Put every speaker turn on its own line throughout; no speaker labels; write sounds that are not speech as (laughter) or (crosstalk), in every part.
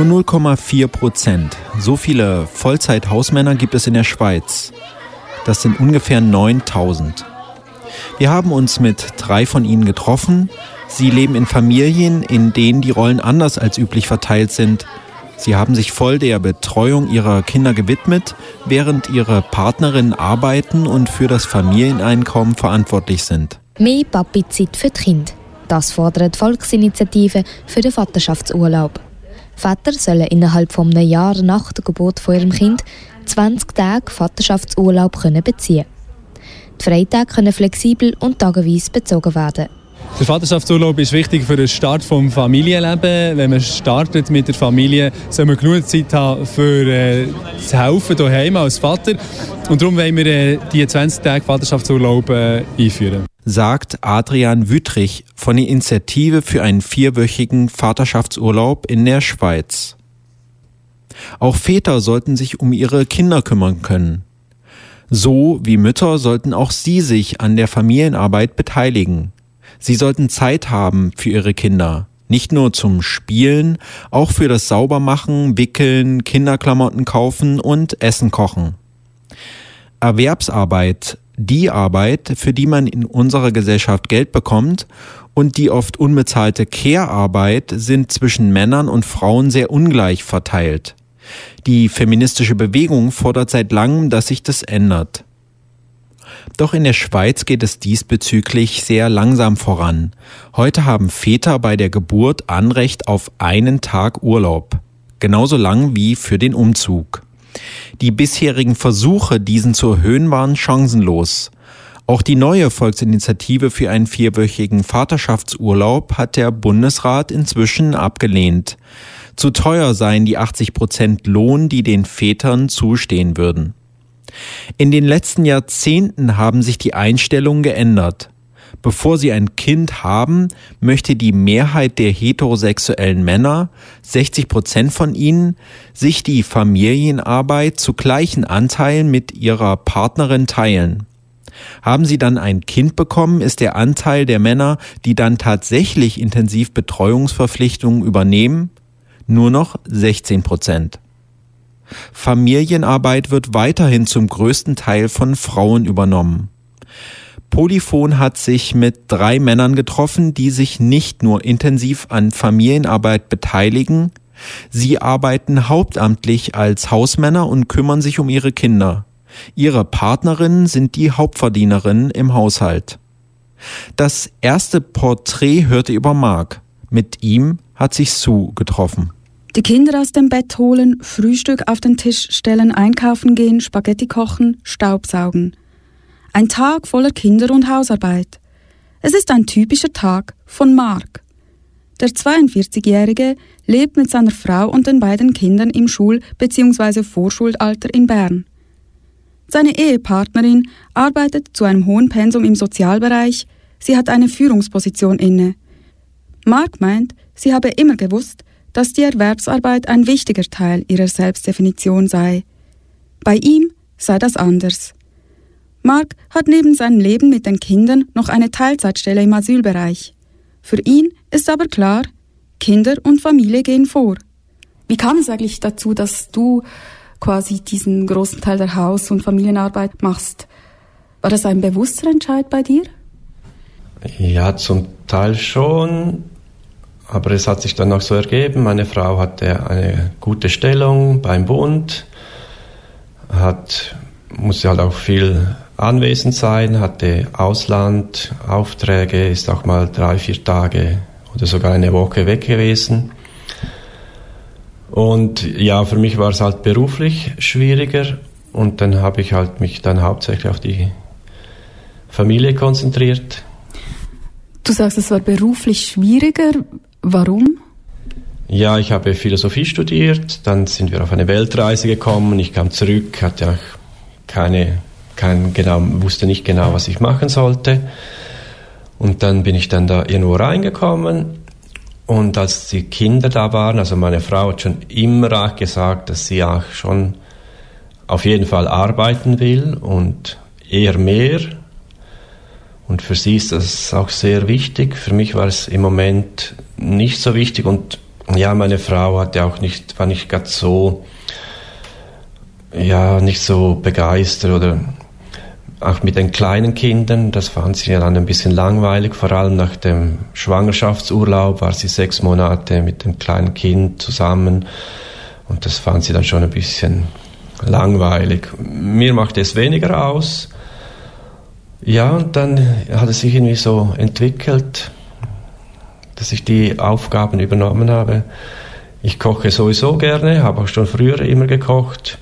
Nur 0,4 Prozent. So viele Vollzeit-Hausmänner gibt es in der Schweiz. Das sind ungefähr 9000. Wir haben uns mit drei von ihnen getroffen. Sie leben in Familien, in denen die Rollen anders als üblich verteilt sind. Sie haben sich voll der Betreuung ihrer Kinder gewidmet, während ihre Partnerinnen arbeiten und für das Familieneinkommen verantwortlich sind.
Mehr Papi-Zeit für die Kinder. Das fordert Volksinitiative für den Vaterschaftsurlaub. Väter sollen innerhalb von einem Jahr nach der Geburt von ihrem Kind 20 Tage Vaterschaftsurlaub beziehen Die Freitage können flexibel und tageweise bezogen werden.
Der Vaterschaftsurlaub ist wichtig für den Start des Familienlebens. Wenn man startet mit der Familie, soll man genug Zeit haben für äh, das Helfen daheim als Vater. Und darum wollen wir äh, die 20 Tage Vaterschaftsurlaub äh, einführen.
Sagt Adrian Wüttrich von der Initiative für einen vierwöchigen Vaterschaftsurlaub in der Schweiz. Auch Väter sollten sich um ihre Kinder kümmern können. So wie Mütter sollten auch sie sich an der Familienarbeit beteiligen. Sie sollten Zeit haben für ihre Kinder. Nicht nur zum Spielen, auch für das Saubermachen, Wickeln, Kinderklamotten kaufen und Essen kochen. Erwerbsarbeit, die Arbeit, für die man in unserer Gesellschaft Geld bekommt, und die oft unbezahlte Care-Arbeit sind zwischen Männern und Frauen sehr ungleich verteilt. Die feministische Bewegung fordert seit langem, dass sich das ändert. Doch in der Schweiz geht es diesbezüglich sehr langsam voran. Heute haben Väter bei der Geburt Anrecht auf einen Tag Urlaub. Genauso lang wie für den Umzug. Die bisherigen Versuche, diesen zu erhöhen, waren chancenlos. Auch die neue Volksinitiative für einen vierwöchigen Vaterschaftsurlaub hat der Bundesrat inzwischen abgelehnt. Zu teuer seien die 80 Prozent Lohn, die den Vätern zustehen würden. In den letzten Jahrzehnten haben sich die Einstellungen geändert. Bevor sie ein Kind haben, möchte die Mehrheit der heterosexuellen Männer, 60 Prozent von ihnen, sich die Familienarbeit zu gleichen Anteilen mit ihrer Partnerin teilen. Haben sie dann ein Kind bekommen, ist der Anteil der Männer, die dann tatsächlich intensiv Betreuungsverpflichtungen übernehmen, nur noch 16 Prozent. Familienarbeit wird weiterhin zum größten Teil von Frauen übernommen. Polyphon hat sich mit drei Männern getroffen, die sich nicht nur intensiv an Familienarbeit beteiligen, sie arbeiten hauptamtlich als Hausmänner und kümmern sich um ihre Kinder. Ihre Partnerinnen sind die Hauptverdienerinnen im Haushalt. Das erste Porträt hörte über Mark. Mit ihm hat sich Sue getroffen.
Die Kinder aus dem Bett holen, Frühstück auf den Tisch stellen, einkaufen gehen, Spaghetti kochen, Staubsaugen. Ein Tag voller Kinder- und Hausarbeit. Es ist ein typischer Tag von Mark. Der 42-Jährige lebt mit seiner Frau und den beiden Kindern im Schul- bzw. Vorschulalter in Bern. Seine Ehepartnerin arbeitet zu einem hohen Pensum im Sozialbereich, sie hat eine Führungsposition inne. Mark meint, sie habe immer gewusst, dass die Erwerbsarbeit ein wichtiger Teil ihrer Selbstdefinition sei. Bei ihm sei das anders. Mark hat neben seinem Leben mit den Kindern noch eine Teilzeitstelle im Asylbereich. Für ihn ist aber klar, Kinder und Familie gehen vor. Wie kam es eigentlich dazu, dass du quasi diesen großen Teil der Haus- und Familienarbeit machst? War das ein bewusster Entscheid bei dir?
Ja, zum Teil schon. Aber es hat sich dann auch so ergeben, meine Frau hatte eine gute Stellung beim Bund, hat, musste halt auch viel anwesend sein, hatte Auslandaufträge, ist auch mal drei, vier Tage oder sogar eine Woche weg gewesen. Und ja, für mich war es halt beruflich schwieriger und dann habe ich halt mich dann hauptsächlich auf die Familie konzentriert.
Du sagst, es war beruflich schwieriger. Warum?
Ja, ich habe Philosophie studiert, dann sind wir auf eine Weltreise gekommen, ich kam zurück, hatte auch keine, kein genau, wusste nicht genau, was ich machen sollte. Und dann bin ich dann da irgendwo reingekommen und als die Kinder da waren, also meine Frau hat schon immer gesagt, dass sie auch schon auf jeden Fall arbeiten will und eher mehr und für sie ist das auch sehr wichtig. Für mich war es im Moment nicht so wichtig und ja, meine Frau hatte auch nicht, war nicht ganz so, ja, nicht so begeistert oder auch mit den kleinen Kindern, das fand sie dann ein bisschen langweilig, vor allem nach dem Schwangerschaftsurlaub war sie sechs Monate mit dem kleinen Kind zusammen und das fand sie dann schon ein bisschen langweilig. Mir machte es weniger aus. Ja, und dann hat es sich irgendwie so entwickelt, dass ich die Aufgaben übernommen habe. Ich koche sowieso gerne, habe auch schon früher immer gekocht.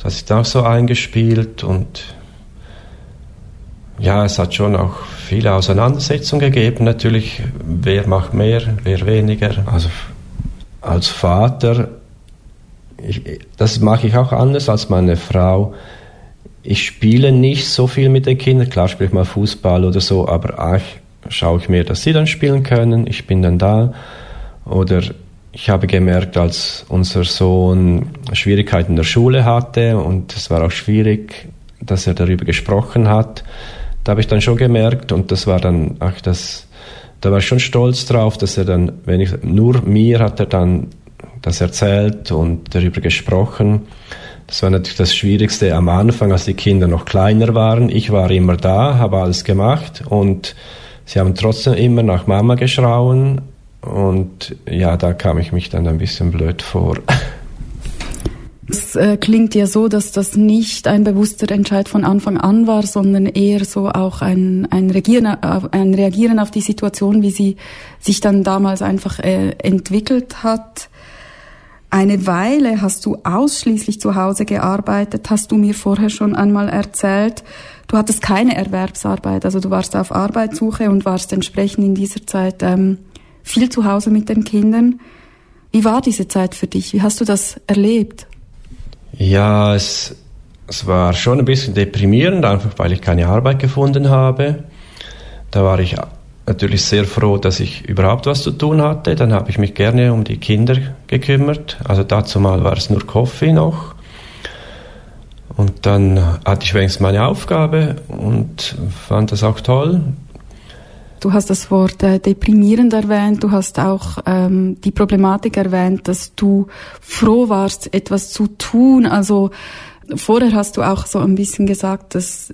Das ist auch so eingespielt und ja, es hat schon auch viele Auseinandersetzungen gegeben. Natürlich, wer macht mehr, wer weniger. Also als Vater, ich, das mache ich auch anders als meine Frau. Ich spiele nicht so viel mit den Kindern. Klar spiele ich mal Fußball oder so, aber auch schaue ich mir, dass sie dann spielen können. Ich bin dann da. Oder ich habe gemerkt, als unser Sohn Schwierigkeiten in der Schule hatte und es war auch schwierig, dass er darüber gesprochen hat, da habe ich dann schon gemerkt und das war dann, ach, das, da war ich schon stolz drauf, dass er dann, wenn ich, nur mir hat er dann das erzählt und darüber gesprochen. Das war natürlich das Schwierigste am Anfang, als die Kinder noch kleiner waren. Ich war immer da, habe alles gemacht und sie haben trotzdem immer nach Mama geschrauen und ja, da kam ich mich dann ein bisschen blöd vor. (laughs)
Es äh, klingt ja so, dass das nicht ein bewusster Entscheid von Anfang an war, sondern eher so auch ein, ein, Regieren, ein Reagieren auf die Situation, wie sie sich dann damals einfach äh, entwickelt hat. Eine Weile hast du ausschließlich zu Hause gearbeitet, hast du mir vorher schon einmal erzählt. Du hattest keine Erwerbsarbeit, also du warst auf Arbeitssuche und warst entsprechend in dieser Zeit ähm, viel zu Hause mit den Kindern. Wie war diese Zeit für dich? Wie hast du das erlebt?
Ja, es, es war schon ein bisschen deprimierend, einfach weil ich keine Arbeit gefunden habe. Da war ich natürlich sehr froh, dass ich überhaupt was zu tun hatte. Dann habe ich mich gerne um die Kinder gekümmert. Also dazu mal war es nur Kaffee noch. Und dann hatte ich wenigstens meine Aufgabe und fand das auch toll.
Du hast das Wort äh, deprimierend erwähnt, du hast auch ähm, die Problematik erwähnt, dass du froh warst, etwas zu tun. Also vorher hast du auch so ein bisschen gesagt, dass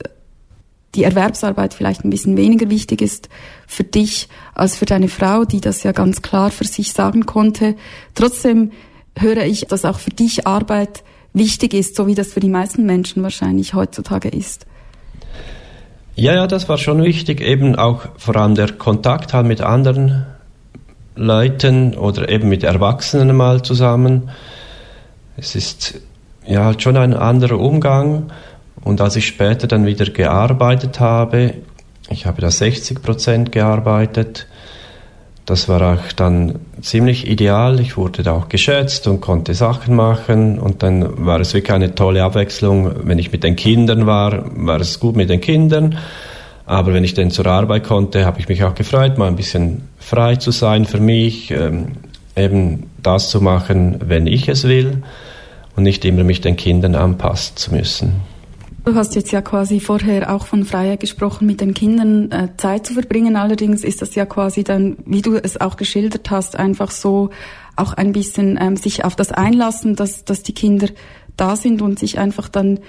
die Erwerbsarbeit vielleicht ein bisschen weniger wichtig ist für dich als für deine Frau, die das ja ganz klar für sich sagen konnte. Trotzdem höre ich, dass auch für dich Arbeit wichtig ist, so wie das für die meisten Menschen wahrscheinlich heutzutage ist.
Ja, ja, das war schon wichtig, eben auch vor allem der Kontakt halt mit anderen Leuten oder eben mit Erwachsenen mal zusammen. Es ist ja halt schon ein anderer Umgang. Und als ich später dann wieder gearbeitet habe, ich habe da 60 Prozent gearbeitet, das war auch dann ziemlich ideal. Ich wurde da auch geschätzt und konnte Sachen machen. Und dann war es wirklich eine tolle Abwechslung. Wenn ich mit den Kindern war, war es gut mit den Kindern. Aber wenn ich dann zur Arbeit konnte, habe ich mich auch gefreut, mal ein bisschen frei zu sein für mich, ähm, eben das zu machen, wenn ich es will und nicht immer mich den Kindern anpassen zu müssen.
Du hast jetzt ja quasi vorher auch von Freiheit gesprochen, mit den Kindern äh, Zeit zu verbringen. Allerdings ist das ja quasi dann, wie du es auch geschildert hast, einfach so auch ein bisschen ähm, sich auf das einlassen, dass, dass die Kinder da sind und sich einfach dann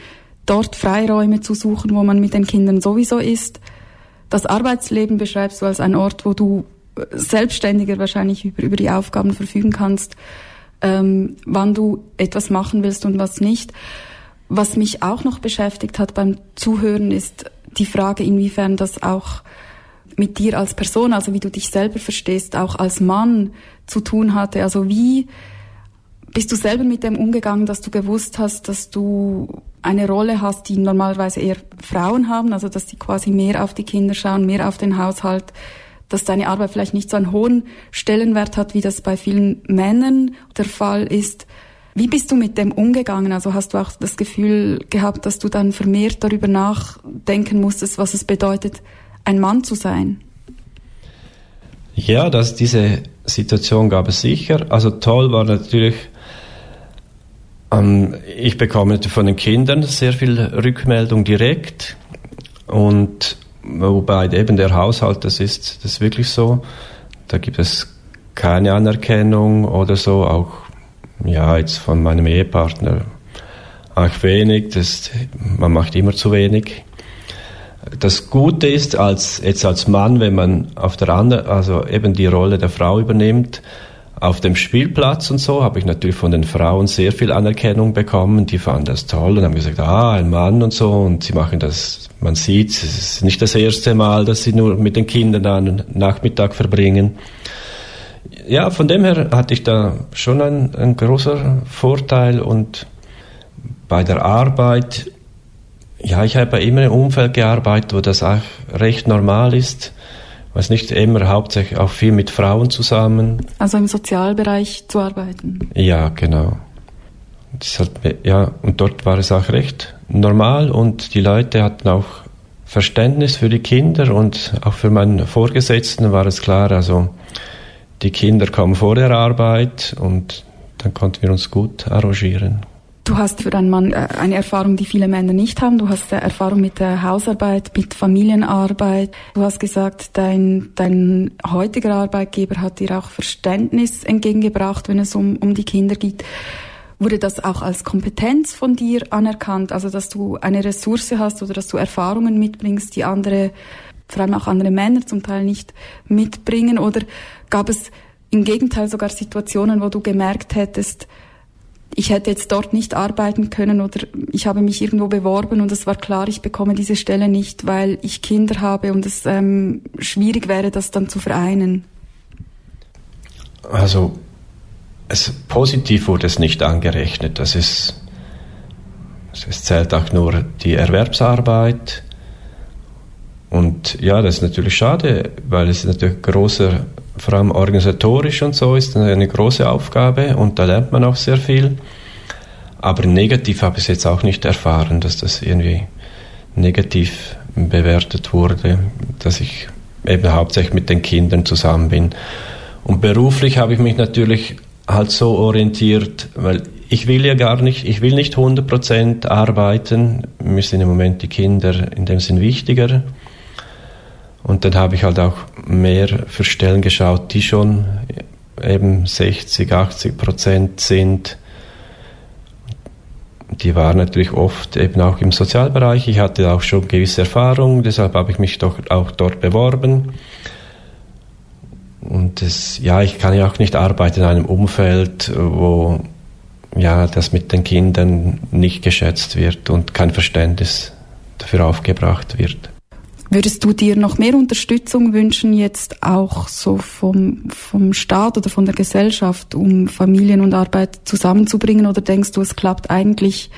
dort Freiräume zu suchen, wo man mit den Kindern sowieso ist. Das Arbeitsleben beschreibst du als ein Ort, wo du äh, selbstständiger wahrscheinlich über, über die Aufgaben verfügen kannst, ähm, wann du etwas machen willst und was nicht. Was mich auch noch beschäftigt hat beim Zuhören ist die Frage, inwiefern das auch mit dir als Person, also wie du dich selber verstehst, auch als Mann zu tun hatte. Also wie bist du selber mit dem umgegangen, dass du gewusst hast, dass du eine Rolle hast, die normalerweise eher Frauen haben, also dass sie quasi mehr auf die Kinder schauen, mehr auf den Haushalt, dass deine Arbeit vielleicht nicht so einen hohen Stellenwert hat, wie das bei vielen Männern der Fall ist. Wie bist du mit dem umgegangen? Also hast du auch das Gefühl gehabt, dass du dann vermehrt darüber nachdenken musstest, was es bedeutet, ein Mann zu sein?
Ja, dass diese Situation gab es sicher. Also toll war natürlich, ähm, ich bekomme von den Kindern sehr viel Rückmeldung direkt und wobei eben der Haushalt, das ist, das ist wirklich so, da gibt es keine Anerkennung oder so, auch ja jetzt von meinem Ehepartner auch wenig, das, man macht immer zu wenig. Das Gute ist, als, jetzt als Mann, wenn man auf der anderen, also eben die Rolle der Frau übernimmt, auf dem Spielplatz und so habe ich natürlich von den Frauen sehr viel Anerkennung bekommen. Die fanden das toll und haben gesagt, ah, ein Mann und so. Und sie machen das, man sieht, es ist nicht das erste Mal, dass sie nur mit den Kindern einen Nachmittag verbringen. Ja, von dem her hatte ich da schon ein, ein großer Vorteil und bei der Arbeit, ja, ich habe immer im Umfeld gearbeitet, wo das auch recht normal ist. weiß nicht immer hauptsächlich auch viel mit Frauen zusammen.
Also im Sozialbereich zu arbeiten.
Ja, genau. Hat, ja, und dort war es auch recht normal und die Leute hatten auch Verständnis für die Kinder und auch für meinen Vorgesetzten war es klar, also die Kinder kommen vor der Arbeit und dann konnten wir uns gut arrangieren.
Du hast für einen Mann äh, eine Erfahrung, die viele Männer nicht haben. Du hast Erfahrung mit der Hausarbeit, mit Familienarbeit. Du hast gesagt, dein, dein heutiger Arbeitgeber hat dir auch Verständnis entgegengebracht, wenn es um, um die Kinder geht. Wurde das auch als Kompetenz von dir anerkannt? Also, dass du eine Ressource hast oder dass du Erfahrungen mitbringst, die andere, vor allem auch andere Männer zum Teil nicht mitbringen? Oder gab es im Gegenteil sogar Situationen, wo du gemerkt hättest, ich hätte jetzt dort nicht arbeiten können oder ich habe mich irgendwo beworben und es war klar, ich bekomme diese Stelle nicht, weil ich Kinder habe und es ähm, schwierig wäre, das dann zu vereinen.
Also es, positiv wurde es nicht angerechnet. Das ist, es zählt auch nur die Erwerbsarbeit. Und ja, das ist natürlich schade, weil es natürlich großer vor allem organisatorisch und so ist eine große Aufgabe und da lernt man auch sehr viel. Aber negativ habe ich es jetzt auch nicht erfahren, dass das irgendwie negativ bewertet wurde, dass ich eben hauptsächlich mit den Kindern zusammen bin. Und beruflich habe ich mich natürlich halt so orientiert, weil ich will ja gar nicht, ich will nicht 100% arbeiten. Mir sind im Moment die Kinder in dem Sinn wichtiger. Und dann habe ich halt auch mehr für Stellen geschaut, die schon eben 60, 80 Prozent sind. Die waren natürlich oft eben auch im Sozialbereich. Ich hatte auch schon gewisse Erfahrungen, deshalb habe ich mich doch auch dort beworben. Und das, ja, ich kann ja auch nicht arbeiten in einem Umfeld, wo ja, das mit den Kindern nicht geschätzt wird und kein Verständnis dafür aufgebracht wird.
Würdest du dir noch mehr Unterstützung wünschen, jetzt auch so vom, vom Staat oder von der Gesellschaft, um Familien und Arbeit zusammenzubringen? Oder denkst du, es klappt eigentlich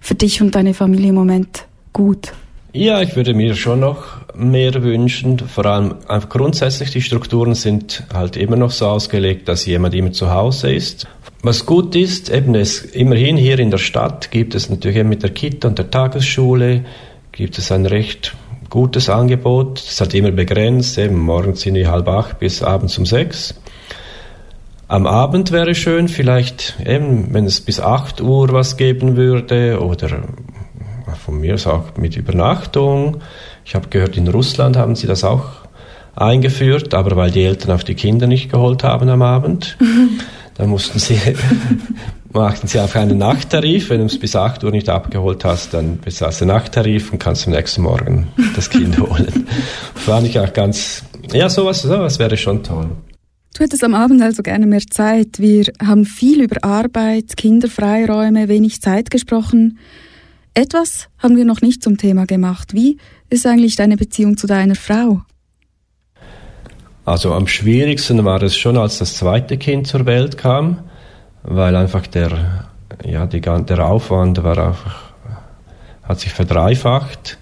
für dich und deine Familie im Moment gut?
Ja, ich würde mir schon noch mehr wünschen. Vor allem einfach grundsätzlich die Strukturen sind halt immer noch so ausgelegt, dass jemand immer zu Hause ist. Was gut ist, eben es immerhin hier in der Stadt gibt es natürlich mit der Kita und der Tagesschule gibt es ein recht gutes Angebot. Es hat immer begrenzt, eben morgens sind die halb acht bis abends um sechs. Am Abend wäre schön, vielleicht eben, wenn es bis acht Uhr was geben würde oder von mir aus auch mit Übernachtung. Ich habe gehört, in Russland haben sie das auch eingeführt, aber weil die Eltern auf die Kinder nicht geholt haben am Abend, (laughs) dann mussten sie machten sie einfach einen Nachttarif. Wenn du es bis 8 Uhr nicht abgeholt hast, dann bezahlst du den Nachttarif und kannst am nächsten Morgen das Kind (laughs) holen. Fand ich auch ganz, ja, sowas, sowas wäre schon toll.
Du hättest am Abend also gerne mehr Zeit. Wir haben viel über Arbeit, Kinderfreiräume, wenig Zeit gesprochen. Etwas haben wir noch nicht zum Thema gemacht. Wie ist eigentlich deine Beziehung zu deiner Frau?
Also am schwierigsten war es schon, als das zweite Kind zur Welt kam weil einfach der, ja, die, der Aufwand war einfach, hat sich verdreifacht.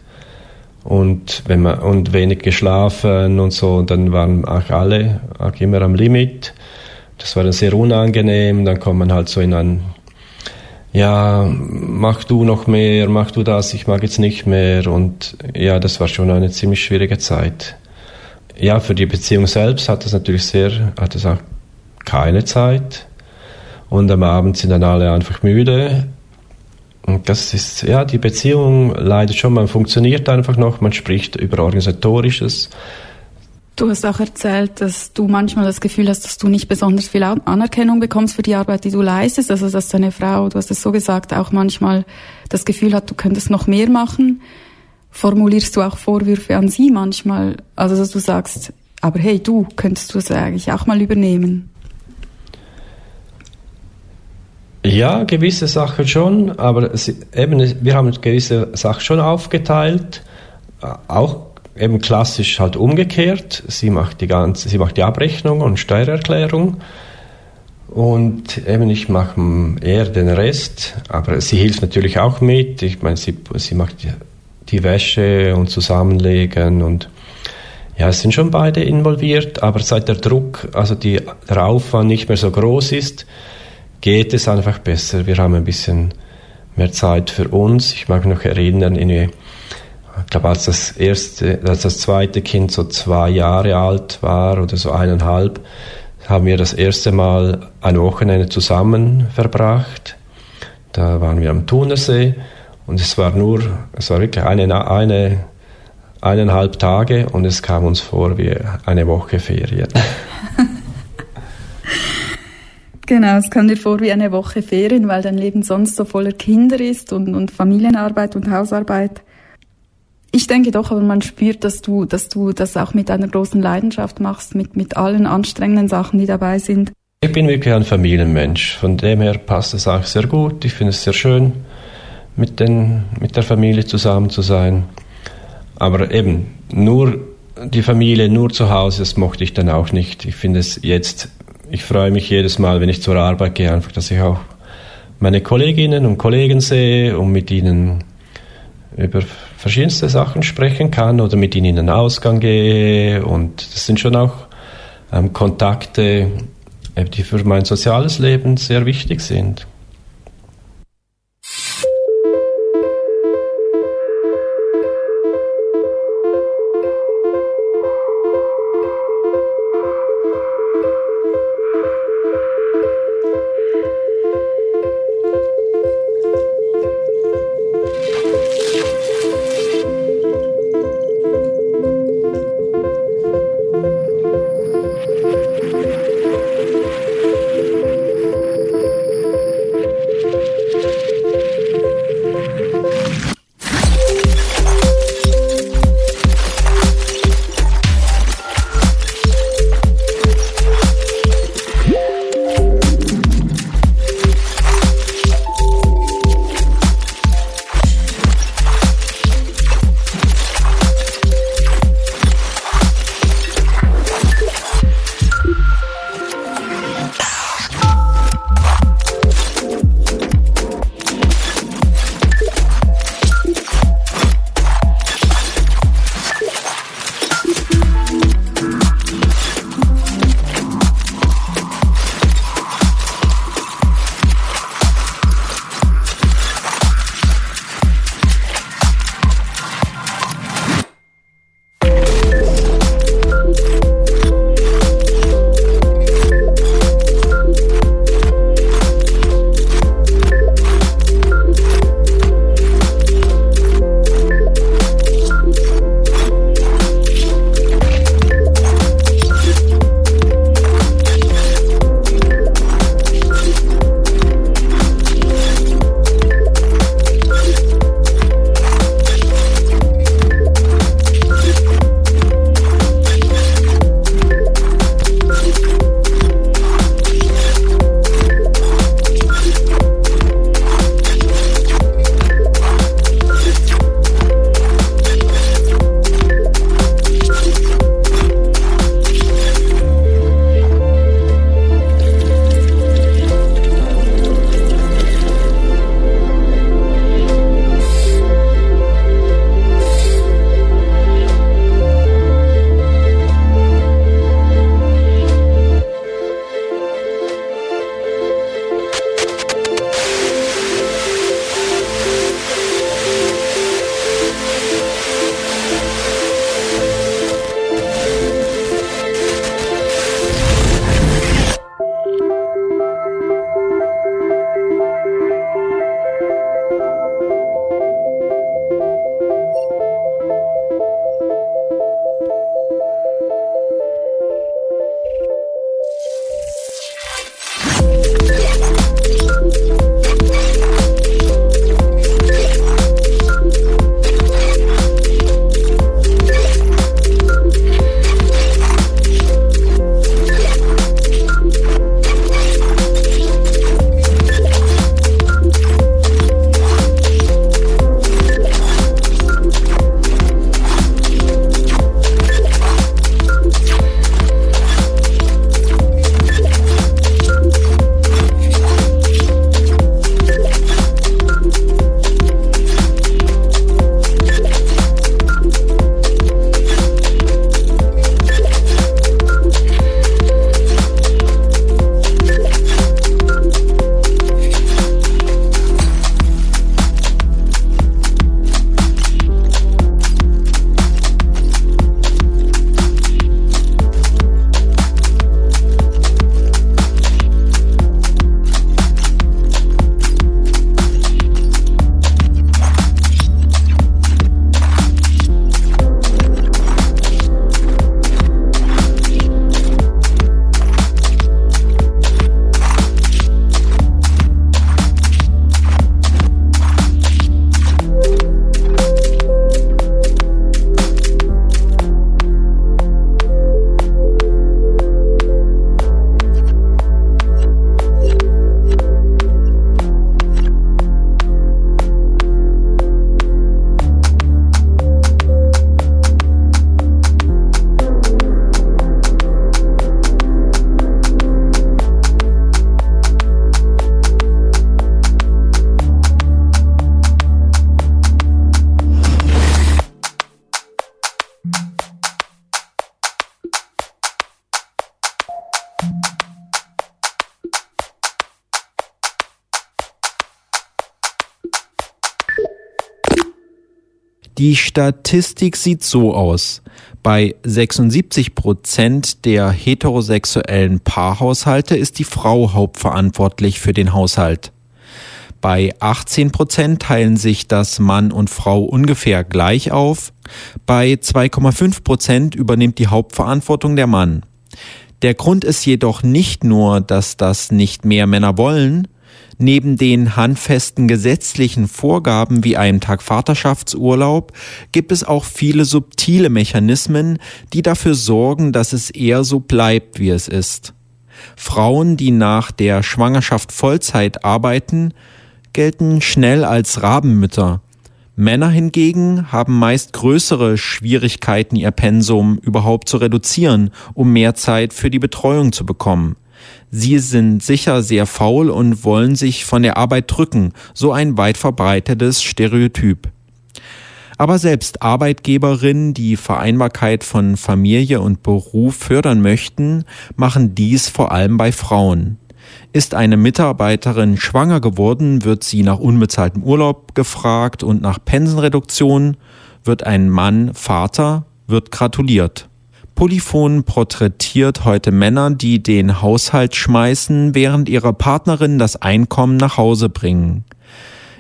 Und wenn man und wenig geschlafen und so und dann waren auch alle auch immer am Limit. Das war dann sehr unangenehm. Dann kommt man halt so in ein ja mach du noch mehr mach du das ich mag jetzt nicht mehr. Und ja das war schon eine ziemlich schwierige Zeit. Ja für die Beziehung selbst hat es natürlich sehr hat es auch keine Zeit und am Abend sind dann alle einfach müde. Und das ist, ja, die Beziehung leidet schon, man funktioniert einfach noch, man spricht über Organisatorisches.
Du hast auch erzählt, dass du manchmal das Gefühl hast, dass du nicht besonders viel Anerkennung bekommst für die Arbeit, die du leistest. Also dass deine Frau, du hast es so gesagt, auch manchmal das Gefühl hat, du könntest noch mehr machen. Formulierst du auch Vorwürfe an sie manchmal? Also dass du sagst, aber hey, du könntest du es eigentlich auch mal übernehmen?
Ja, gewisse Sachen schon, aber sie, eben, wir haben gewisse Sachen schon aufgeteilt, auch eben klassisch halt umgekehrt. Sie macht die ganze, sie macht die Abrechnung und Steuererklärung. Und eben ich mache eher den Rest, aber sie hilft natürlich auch mit. Ich meine, sie, sie macht die, die Wäsche und Zusammenlegen und ja, es sind schon beide involviert, aber seit der Druck, also die, der Aufwand nicht mehr so groß ist, geht es einfach besser. Wir haben ein bisschen mehr Zeit für uns. Ich mag noch erinnern, in ich glaube, als das erste, als das zweite Kind so zwei Jahre alt war oder so eineinhalb, haben wir das erste Mal ein Wochenende zusammen verbracht. Da waren wir am Thunersee und es war nur, es war wirklich eine, eine, eineinhalb Tage und es kam uns vor wie eine Woche Ferien. (laughs)
Genau, es kam dir vor wie eine Woche Ferien, weil dein Leben sonst so voller Kinder ist und, und Familienarbeit und Hausarbeit. Ich denke doch, aber man spürt, dass du, dass du das auch mit einer großen Leidenschaft machst, mit, mit allen anstrengenden Sachen, die dabei sind.
Ich bin wirklich ein Familienmensch. Von dem her passt es auch sehr gut. Ich finde es sehr schön, mit, den, mit der Familie zusammen zu sein. Aber eben, nur die Familie, nur zu Hause, das mochte ich dann auch nicht. Ich finde es jetzt, ich freue mich jedes Mal, wenn ich zur Arbeit gehe, einfach, dass ich auch meine Kolleginnen und Kollegen sehe und mit ihnen über verschiedenste Sachen sprechen kann oder mit ihnen in den Ausgang gehe. Und das sind schon auch ähm, Kontakte, äh, die für mein soziales Leben sehr wichtig sind.
Die Statistik sieht so aus. Bei 76 Prozent der heterosexuellen Paarhaushalte ist die Frau hauptverantwortlich für den Haushalt. Bei 18 Prozent teilen sich das Mann und Frau ungefähr gleich auf. Bei 2,5 Prozent übernimmt die Hauptverantwortung der Mann. Der Grund ist jedoch nicht nur, dass das nicht mehr Männer wollen. Neben den handfesten gesetzlichen Vorgaben wie einem Tag Vaterschaftsurlaub gibt es auch viele subtile Mechanismen, die dafür sorgen, dass es eher so bleibt, wie es ist. Frauen, die nach der Schwangerschaft Vollzeit arbeiten, gelten schnell als Rabenmütter. Männer hingegen haben meist größere Schwierigkeiten, ihr Pensum überhaupt zu reduzieren, um mehr Zeit für die Betreuung zu bekommen. Sie sind sicher sehr faul und wollen sich von der Arbeit drücken, so ein weit verbreitetes Stereotyp. Aber selbst Arbeitgeberinnen, die Vereinbarkeit von Familie und Beruf fördern möchten, machen dies vor allem bei Frauen. Ist eine Mitarbeiterin schwanger geworden, wird sie nach unbezahltem Urlaub gefragt und nach Pensenreduktion. Wird ein Mann Vater, wird gratuliert. Polyphon porträtiert heute Männer, die den Haushalt schmeißen, während ihre Partnerinnen das Einkommen nach Hause bringen.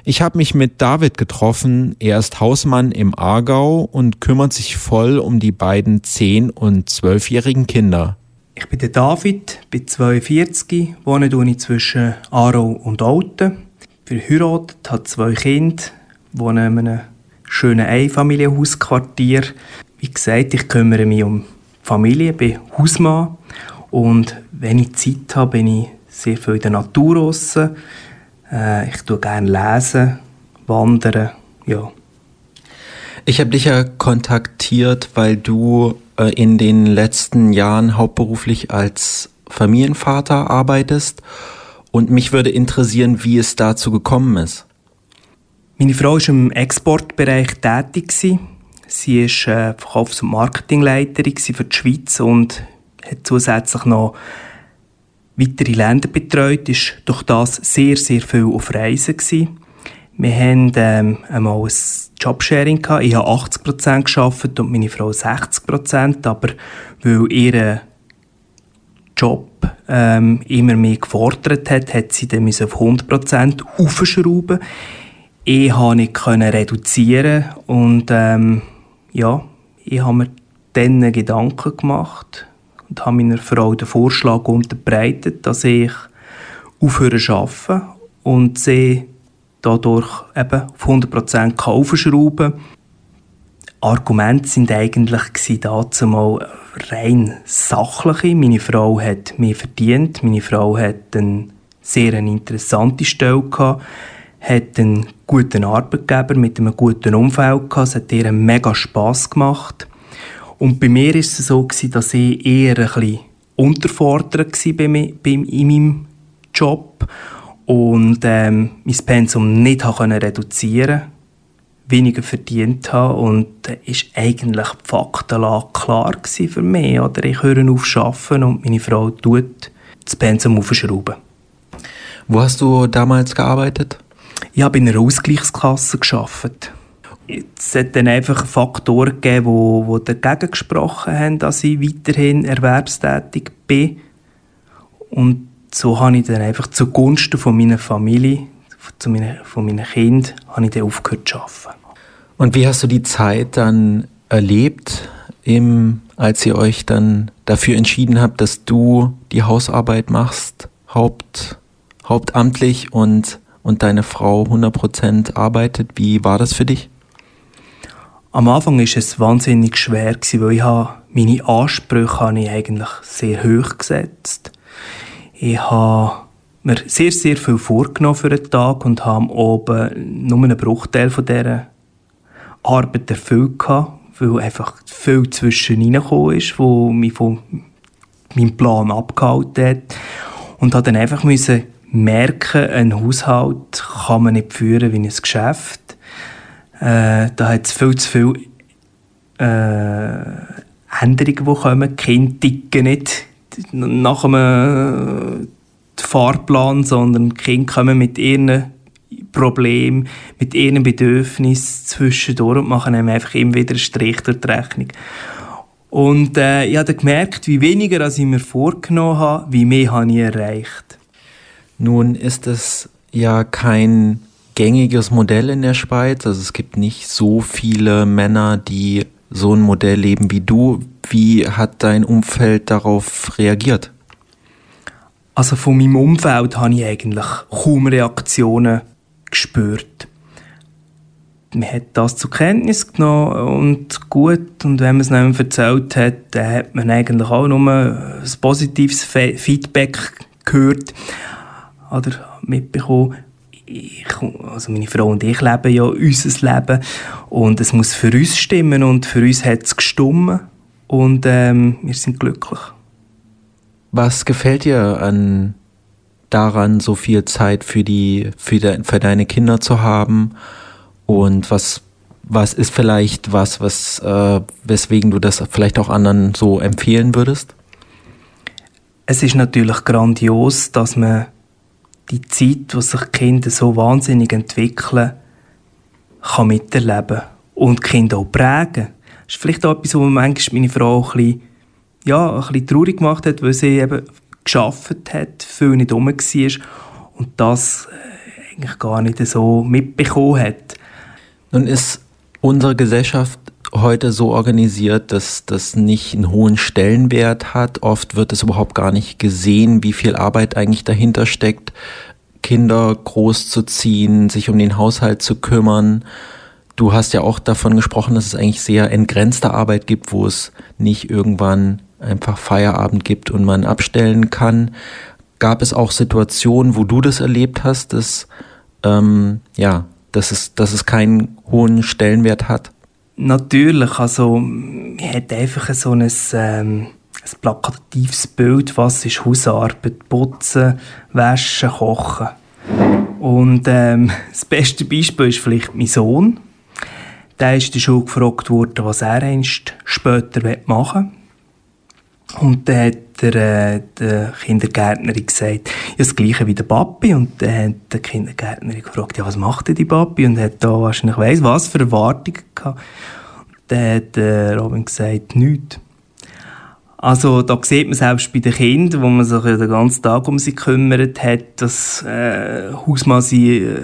Ich habe mich mit David getroffen. Er ist Hausmann im Aargau und kümmert sich voll um die beiden zehn- und zwölfjährigen Kinder.
Ich bin der David, bin 42, wohne zwischen Aarau und Alten. Bin verheiratet, habe zwei Kinder, wohne in einem schönen Einfamilienhausquartier. Wie gesagt, ich kümmere mich um Familie, bin Hausmann und wenn ich Zeit habe, bin ich sehr viel in der Natur draussen. Äh, ich tue gerne lesen, wandern, ja.
Ich habe dich ja kontaktiert, weil du äh, in den letzten Jahren hauptberuflich als Familienvater arbeitest. Und mich würde interessieren, wie es dazu gekommen ist.
Meine Frau war im Exportbereich tätig. Sie äh, Verkaufs- und Marketingleiterin für die Schweiz und hat zusätzlich noch weitere Länder betreut, ist durch das sehr, sehr viel auf Reisen gewesen. Wir haben ähm, einmal ein Jobsharing gehabt. Ich habe 80 Prozent geschafft und meine Frau 60 Prozent, aber weil ihr Job ähm, immer mehr gefordert hat, hat sie dann auf 100 Prozent aufschrauben. Ich konnte nicht reduzieren und ähm, ja, ich habe mir dann Gedanken gemacht und habe meiner Frau den Vorschlag unterbreitet, dass ich aufhöre zu arbeiten und sie dadurch eben auf 100% aufschrauben kann. Argumente sind eigentlich dazu mal rein sachliche. Meine Frau hat mehr verdient. Meine Frau hat eine sehr interessante Stelle gehabt, hat einen guten Arbeitgeber mit einem guten Umfeld gehabt. Es hat ihr mega Spass gemacht. Und bei mir ist es so gewesen, dass ich eher ein bisschen unterfordert war bei, bei, in meinem Job und ähm, mein Pensum nicht habe reduzieren weniger verdient habe und da ist eigentlich die Faktenlage klar für mich. Oder ich höre auf arbeiten und meine Frau tut das Pensum aufschrauben.
Wo hast du damals gearbeitet?
Ich habe in einer Ausgleichskasse gearbeitet. Es hat dann einfach Faktoren gegeben, die, die dagegen gesprochen haben, dass ich weiterhin erwerbstätig bin. Und so habe ich dann einfach zugunsten von meiner Familie, zu meinen, von meinen Kindern, habe ich dann aufgehört zu arbeiten.
Und wie hast du die Zeit dann erlebt, im, als ihr euch dann dafür entschieden habt, dass du die Hausarbeit machst, haupt, hauptamtlich und, und deine Frau 100% arbeitet? Wie war das für dich?
Am Anfang war es wahnsinnig schwer, weil ich meine Ansprüche habe ich eigentlich sehr hoch gesetzt ich habe mir sehr, sehr viel vorgenommen für den Tag und habe oben nur einen Bruchteil von dieser Arbeit erfüllt weil einfach viel zwischen reingekommen ist, wo mich von meinem Plan abgehalten hat. Und habe dann einfach müssen merken, ein Haushalt kann man nicht führen wie ein Geschäft. Äh, da hat es viel zu viele äh, Änderungen, die kommen. Die Kinder ticken nicht nach einem Fahrplan, sondern die Kinder kommen mit ihren Problem mit ihren Bedürfnissen zwischendurch und machen einem einfach immer wieder einen Strich durch die Rechnung. Und äh, ich habe gemerkt, wie weniger als ich mir vorgenommen habe, wie mehr habe ich erreicht.
Nun ist es ja kein gängiges Modell in der Schweiz. Also es gibt nicht so viele Männer, die so ein Modell leben wie du. Wie hat dein Umfeld darauf reagiert?
Also von meinem Umfeld habe ich eigentlich kaum Reaktionen gespürt. Man hat das zur Kenntnis genommen und gut. Und wenn man es einem erzählt hat, dann hat man eigentlich auch nur ein positives Feedback gehört oder mitbekommen. Ich, also meine Frau und ich leben ja unser Leben und es muss für uns stimmen und für uns hat es gestimmt und ähm, wir sind glücklich.
Was gefällt dir an daran, so viel Zeit für die, für, de, für deine Kinder zu haben? Und was, was ist vielleicht was, was, äh, weswegen du das vielleicht auch anderen so empfehlen würdest?
Es ist natürlich grandios, dass man die Zeit, wo sich Kinder so wahnsinnig entwickeln, kann miterleben und Kinder auch prägen. Das ist vielleicht auch etwas, wo manchmal meine Frau ein bisschen ja, ein bisschen traurig gemacht hat, weil sie eben geschafft hat, viel nicht rum war und das äh, eigentlich gar nicht so mitbekommen hat.
Nun ist unsere Gesellschaft heute so organisiert, dass das nicht einen hohen Stellenwert hat. Oft wird es überhaupt gar nicht gesehen, wie viel Arbeit eigentlich dahinter steckt, Kinder großzuziehen, sich um den Haushalt zu kümmern. Du hast ja auch davon gesprochen, dass es eigentlich sehr entgrenzte Arbeit gibt, wo es nicht irgendwann einfach Feierabend gibt und man abstellen kann. Gab es auch Situationen, wo du das erlebt hast, dass, ähm, ja, dass es, dass es keinen hohen Stellenwert hat?
Natürlich, also man hat einfach so ein, ähm, ein plakatives Bild, was ist Hausarbeit, putzen, waschen, kochen. Und ähm, (laughs) das beste Beispiel ist vielleicht mein Sohn. Der ist der Schule gefragt worden, was er einst später machen will. Und dann hat der, äh, der Kindergärtnerin gesagt, ja, das Gleiche wie der Papi. Und dann hat der Kindergärtnerin gefragt, ja, was macht denn die Papi? Und hat da wahrscheinlich weiss, was für Erwartungen gehabt. Und dann hat äh, Robin gesagt, nichts. Also da sieht man selbst bei den Kindern, wo man sich ja den ganzen Tag um sie kümmert hat, dass äh, Hausmann sie äh,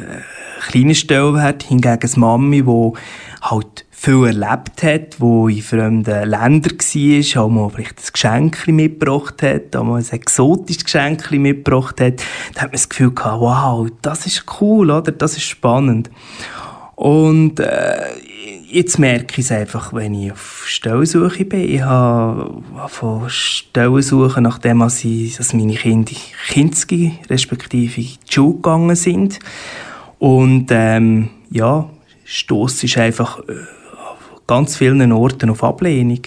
kleine Stelle hat, hingegen das Mami, die halt viel erlebt hat, wo in fremden Ländern war, auch mal vielleicht ein Geschenk mitgebracht hat, auch mal ein exotisches Geschenk mitgebracht hat, da hat man das Gefühl gehabt, wow, das ist cool, oder? Das ist spannend. Und äh, jetzt merke ich es einfach, wenn ich auf Stellensuche bin. Ich habe von Stellensuche, nachdem ich, dass meine Kinder Kinski, respektive in die Schule gegangen sind. Und ähm, ja, Stoss ist einfach äh, ganz vielen Orten auf Ablehnung.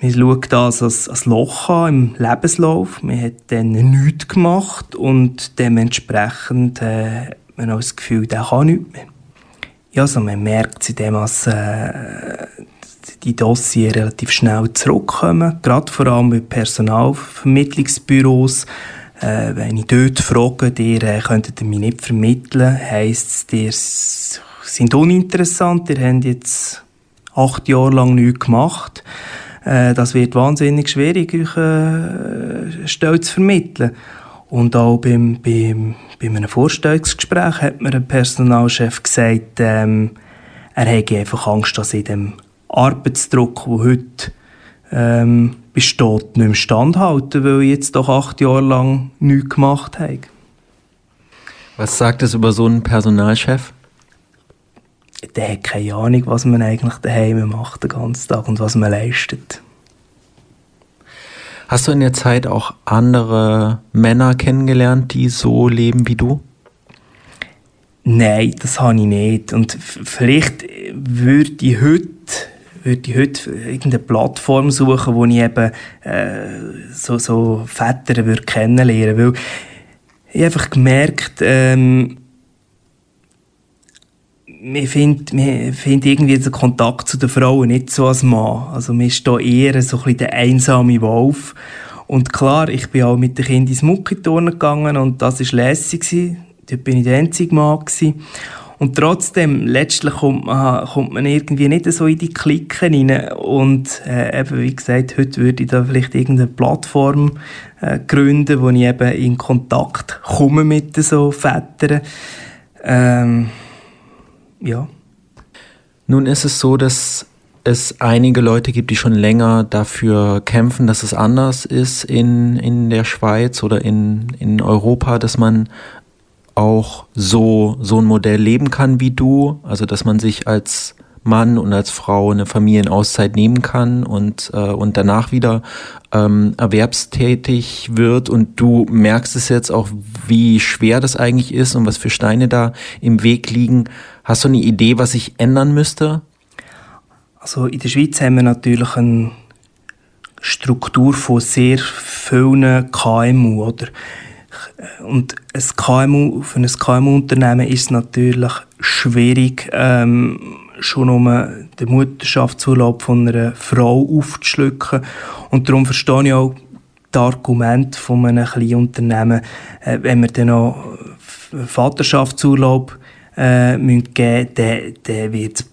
Man schaut das als, als Loch an im Lebenslauf. Man hat dann nichts gemacht und dementsprechend äh, man auch das Gefühl, der kann nichts mehr. Ja, also man merkt es indem dass äh, die Dossier relativ schnell zurückkommen, gerade vor allem bei Personalvermittlungsbüros. Äh, wenn ich dort frage, ihr äh, könntet mich nicht vermitteln, heisst es, ihr sind uninteressant, ihr habt jetzt acht Jahre lang nichts gemacht. Äh, das wird wahnsinnig schwierig, euch äh, Stelle zu vermitteln. Und auch beim, beim, bei einem Vorstellungsgespräch hat mir ein Personalchef gesagt, ähm, er hätte einfach Angst, dass in dem Arbeitsdruck, der heute ähm, besteht, nicht mehr standhalten, weil ich jetzt doch acht Jahre lang nichts gemacht habe.
Was sagt es über so einen Personalchef?
Der hat keine Ahnung, was man eigentlich daheim macht den ganzen Tag und was man leistet.
Hast du in der Zeit auch andere Männer kennengelernt, die so leben wie du?
Nein, das habe ich nicht. Und vielleicht würde ich heute würde ich heute irgendeine Plattform suchen, wo ich eben äh, so, so Väter würde kennenlernen würde. Weil ich habe einfach gemerkt, ähm, man findet, man findet irgendwie den Kontakt zu den Frauen nicht so als Mann. Also man ist da eher so ein bisschen der einsame Wolf. Und klar, ich bin auch mit den Kindern ins Muckiturnen gegangen und das war lässig. dort bin ich der einzige Mann gewesen. Und trotzdem, letztlich kommt man, kommt man irgendwie nicht so in die Klicken rein. Und äh, eben, wie gesagt, heute würde ich da vielleicht irgendeine Plattform äh, gründen, wo ich eben in Kontakt komme mit so Vätern. Ähm, ja.
Nun ist es so, dass es einige Leute gibt, die schon länger dafür kämpfen, dass es anders ist in, in der Schweiz oder in, in Europa, dass man auch so, so ein Modell leben kann wie du, also dass man sich als Mann und als Frau eine Familienauszeit nehmen kann und, äh, und danach wieder ähm, erwerbstätig wird und du merkst es jetzt auch, wie schwer das eigentlich ist und was für Steine da im Weg liegen. Hast du eine Idee, was sich ändern müsste?
Also in der Schweiz haben wir natürlich eine Struktur von sehr vielen KMU, oder? Und ein KMU, für ein KMU-Unternehmen ist es natürlich schwierig, ähm, schon um den Mutterschaftsurlaub von einer Frau aufzuschlucken. Und darum verstehe ich auch das Argument von einem kleinen Unternehmen, äh, wenn wir dann noch Vaterschaftsurlaub äh, müssen geben dann, dann wird es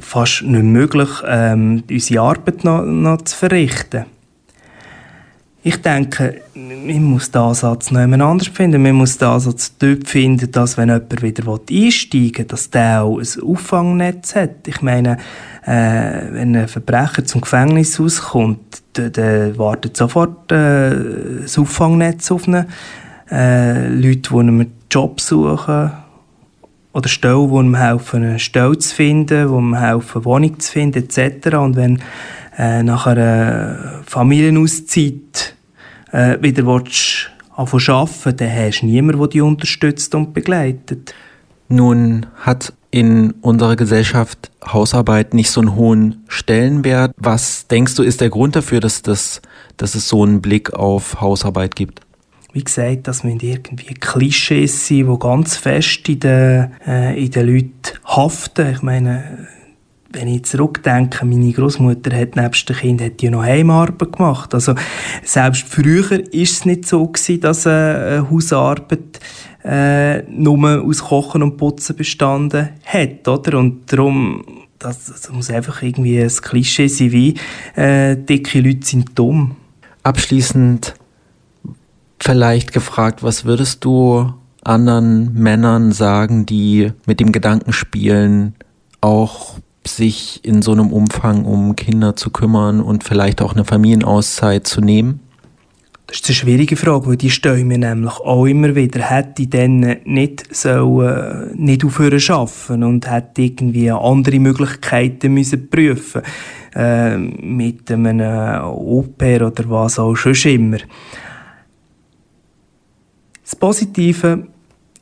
fast nicht möglich, ähm, unsere Arbeit noch, noch zu verrichten. Ich denke, man muss den Ansatz noch jemand anders finden. Man muss den Ansatz dort finden, dass wenn jemand wieder einsteigen will, dass der auch ein Auffangnetz hat. Ich meine, äh, wenn ein Verbrecher zum Gefängnis rauskommt, dann wartet sofort äh, das Auffangnetz auf ihn. Äh, Leute, die einen Job suchen oder Stellen, die ihm helfen, eine Stelle zu finden, die ihm helfen, eine Wohnung zu finden, etc. Und wenn äh, nach einer Familienauszeit äh, wieder willst, arbeiten dann hast du niemanden, der dich unterstützt und begleitet.
Nun hat in unserer Gesellschaft Hausarbeit nicht so einen hohen Stellenwert. Was denkst du, ist der Grund dafür, dass, das, dass es so einen Blick auf Hausarbeit gibt?
Wie gesagt, das müssen irgendwie Klischees sein, die ganz fest in den, äh, in den Leuten haften. Ich meine, wenn ich zurückdenke, meine Großmutter hat nebst dem Kind hat die noch Heimarbeit gemacht. Also selbst früher ist es nicht so gewesen, dass eine Hausarbeit äh, nur aus Kochen und Putzen bestanden hat, oder? Und darum das, das muss einfach irgendwie ein Klischee sein, wie äh, dicke Leute sind dumm.
Abschließend vielleicht gefragt, was würdest du anderen Männern sagen, die mit dem Gedanken spielen, auch sich in so einem Umfang um Kinder zu kümmern und vielleicht auch eine Familienauszeit zu nehmen?
Das ist eine schwierige Frage, weil die stellen mir nämlich auch immer wieder. Hätte ich dann nicht, so, äh, nicht aufhören schaffen und hätte irgendwie andere Möglichkeiten müssen prüfen äh, mit einem Oper oder was auch schon immer. Das Positive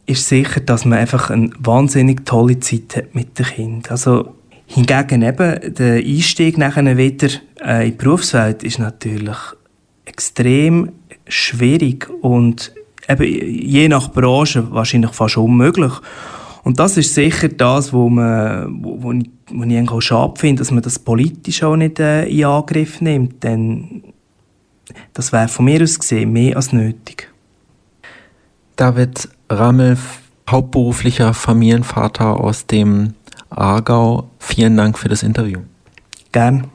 ist sicher, dass man einfach eine wahnsinnig tolle Zeit hat mit dem Kind. Also Hingegen eben der Einstieg nachher wieder äh, in die Berufswelt ist natürlich extrem schwierig und eben je nach Branche wahrscheinlich fast unmöglich. Und das ist sicher das, wo, man, wo, wo ich, wo ich auch schade finde, dass man das politisch auch nicht äh, in Angriff nimmt, denn das wäre von mir aus gesehen mehr als nötig.
David Rammel, hauptberuflicher Familienvater aus dem Aargau. Vielen Dank für das Interview.
Gern.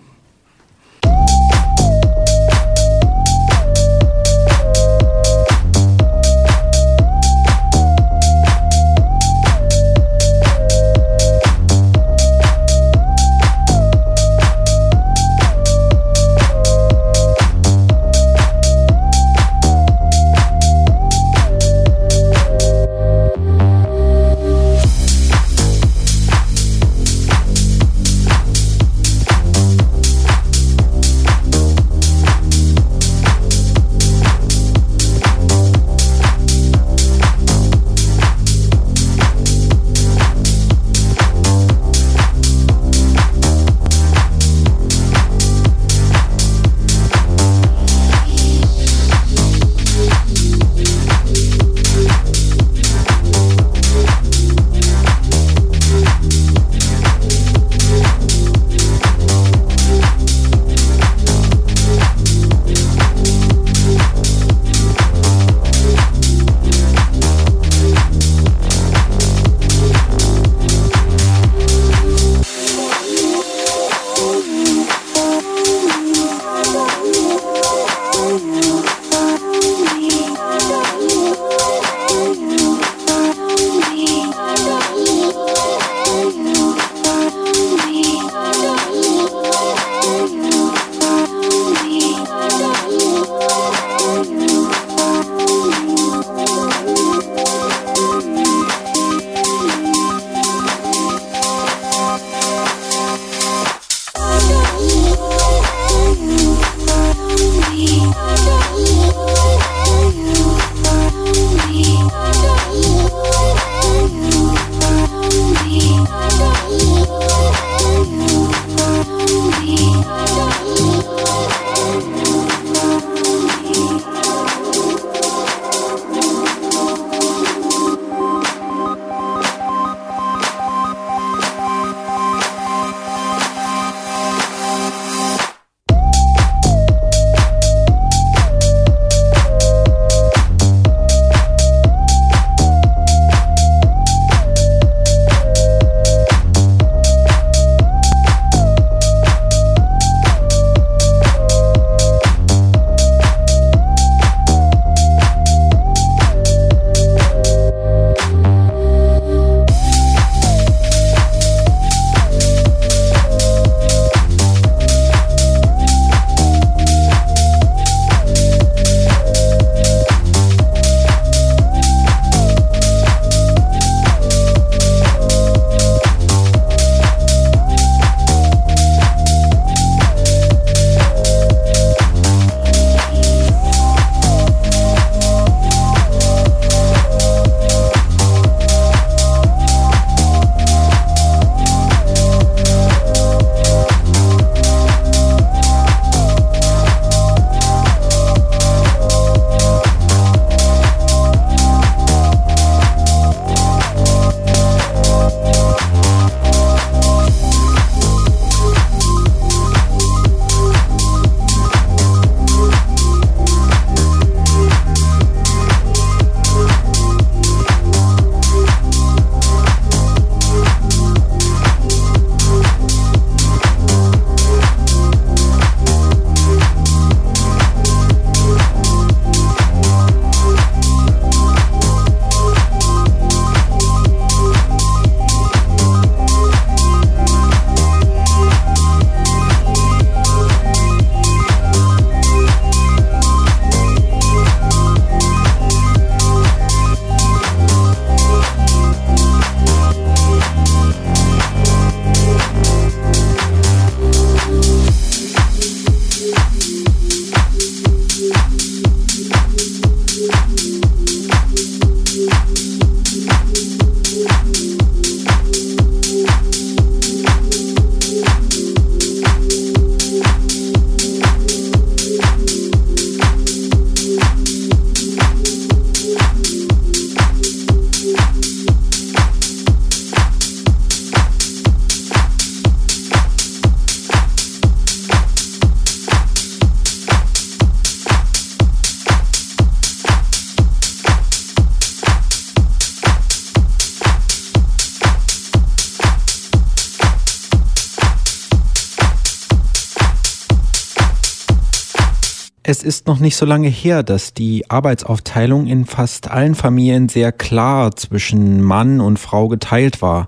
Es ist noch nicht so lange her, dass die Arbeitsaufteilung in fast allen Familien sehr klar zwischen Mann und Frau geteilt war.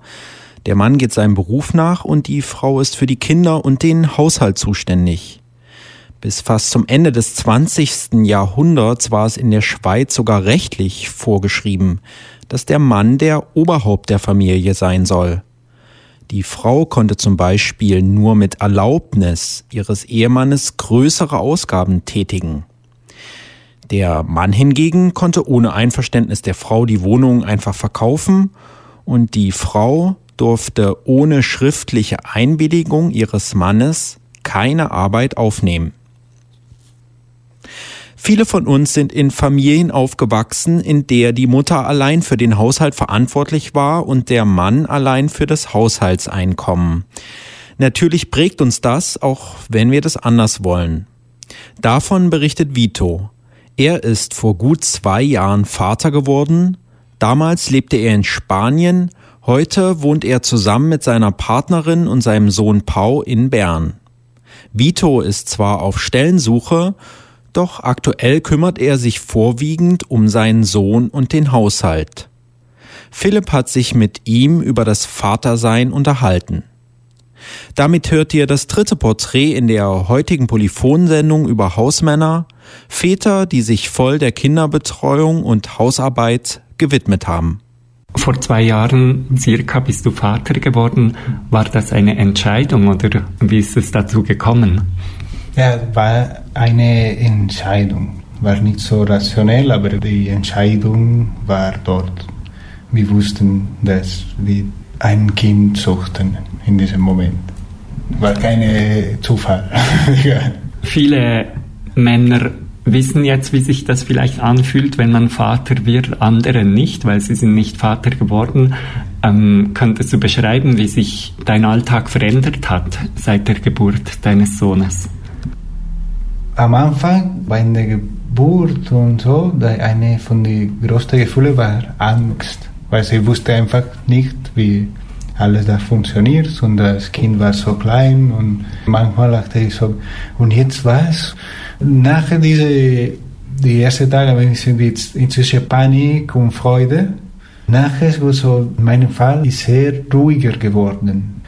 Der Mann geht seinem Beruf nach und die Frau ist für die Kinder und den Haushalt zuständig. Bis fast zum Ende des 20. Jahrhunderts war es in der Schweiz sogar rechtlich vorgeschrieben, dass der Mann der Oberhaupt der Familie sein soll. Die Frau konnte zum Beispiel nur mit Erlaubnis ihres Ehemannes größere Ausgaben tätigen. Der Mann hingegen konnte ohne Einverständnis der Frau die Wohnung einfach verkaufen und die Frau durfte ohne schriftliche Einwilligung ihres Mannes keine Arbeit aufnehmen. Viele von uns sind in Familien aufgewachsen, in der die Mutter allein für den Haushalt verantwortlich war und der Mann allein für das Haushaltseinkommen. Natürlich prägt uns das, auch wenn wir das anders wollen. Davon berichtet Vito. Er ist vor gut zwei Jahren Vater geworden. Damals lebte er in Spanien. Heute wohnt er zusammen mit seiner Partnerin und seinem Sohn Pau in Bern. Vito ist zwar auf Stellensuche, doch aktuell kümmert er sich vorwiegend um seinen Sohn und den Haushalt. Philipp hat sich mit ihm über das Vatersein unterhalten. Damit hört ihr das dritte Porträt in der heutigen Polyphonsendung über Hausmänner, Väter, die sich voll der Kinderbetreuung und Hausarbeit gewidmet haben.
Vor zwei Jahren circa bist du Vater geworden. War das eine Entscheidung oder wie ist es dazu gekommen?
Ja, war eine Entscheidung. war nicht so rationell, aber die Entscheidung war dort. Wir wussten, dass wir ein Kind suchten in diesem Moment. War kein Zufall. (laughs)
Viele Männer wissen jetzt, wie sich das vielleicht anfühlt, wenn man Vater wird, andere nicht, weil sie sind nicht Vater geworden. Ähm, könntest du beschreiben, wie sich dein Alltag verändert hat seit der Geburt deines Sohnes?
Am Anfang, bei der Geburt und so, eine von den größten Gefühlen war Angst, weil sie wusste einfach nicht, wie alles da funktioniert und das Kind war so klein und manchmal dachte ich so, und jetzt was? Nach diese, die ersten Tage war ich inzwischen Panik und Freude. Nachher, so in meinem Fall, ist sehr ruhiger geworden.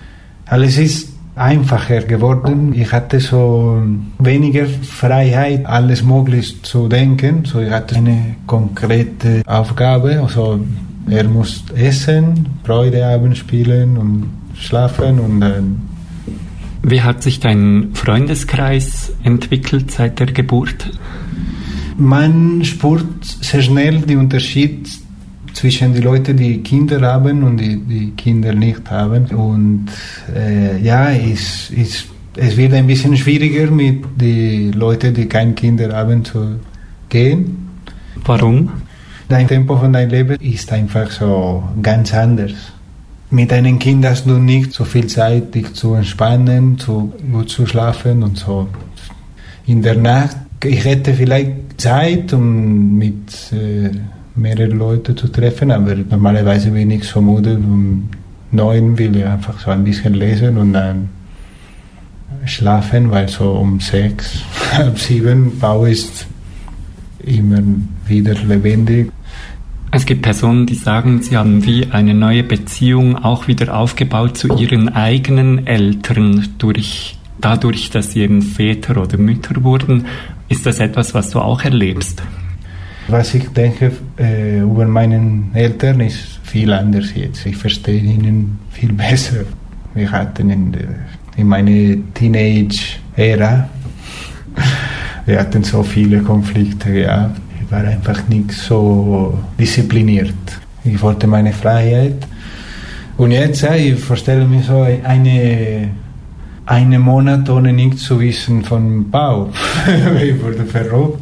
Alles ist einfacher geworden. Ich hatte so weniger Freiheit, alles möglich zu denken. So, ich hatte eine konkrete Aufgabe. Also, er muss essen, Freude haben, spielen und schlafen und dann
wie hat sich dein Freundeskreis entwickelt seit der Geburt?
Man spürt sehr schnell den Unterschied zwischen den Leuten, die Kinder haben und die, die Kinder nicht haben. Und äh, ja, es, es, es wird ein bisschen schwieriger mit den Leuten, die keine Kinder haben, zu gehen.
Warum?
Dein Tempo von deinem Leben ist einfach so ganz anders. Mit einem Kind hast du nicht so viel Zeit, dich zu entspannen, zu, gut zu schlafen und so. In der Nacht, ich hätte vielleicht Zeit, um mit äh, mehreren Leuten zu treffen, aber normalerweise bin ich müde. Um neun will ich einfach so ein bisschen lesen und dann schlafen, weil so um sechs, (laughs) halb sieben Bau ist immer wieder lebendig.
Es gibt Personen, die sagen, sie haben wie eine neue Beziehung auch wieder aufgebaut zu ihren eigenen Eltern durch dadurch, dass sie eben Väter oder Mütter wurden. Ist das etwas, was du auch erlebst?
Was ich denke äh, über meine Eltern ist viel anders jetzt. Ich verstehe ihnen viel (laughs) besser. Wir hatten in, in meiner Teenage-Ära, wir hatten so viele Konflikte gehabt war einfach nicht so diszipliniert. Ich wollte meine Freiheit. Und jetzt, ja, ich vorstelle mir so eine, einen Monat ohne nichts zu wissen von Bau. (laughs) ich wurde verrückt.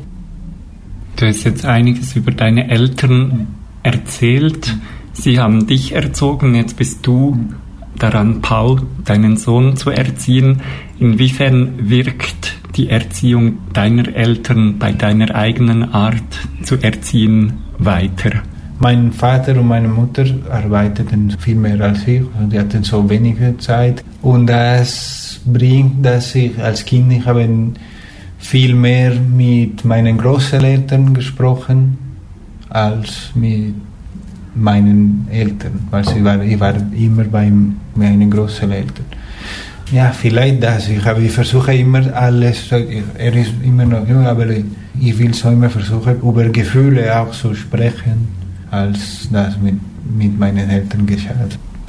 Du hast jetzt einiges über deine Eltern erzählt. Sie haben dich erzogen, jetzt bist du daran, Paul, deinen Sohn zu erziehen. Inwiefern wirkt die Erziehung deiner Eltern bei deiner eigenen Art zu erziehen weiter?
Mein Vater und meine Mutter arbeiteten viel mehr als ich. Die hatten so wenige Zeit. Und das bringt, dass ich als Kind ich habe viel mehr mit meinen Großeltern gesprochen als mit meinen Eltern, weil ich war, ich war immer bei meinen Großeltern. Ja, vielleicht das. Ich, habe, ich versuche immer alles, er ist immer noch jung, aber ich will so immer versuchen, über Gefühle auch zu sprechen, als das mit, mit meinen Eltern geschah.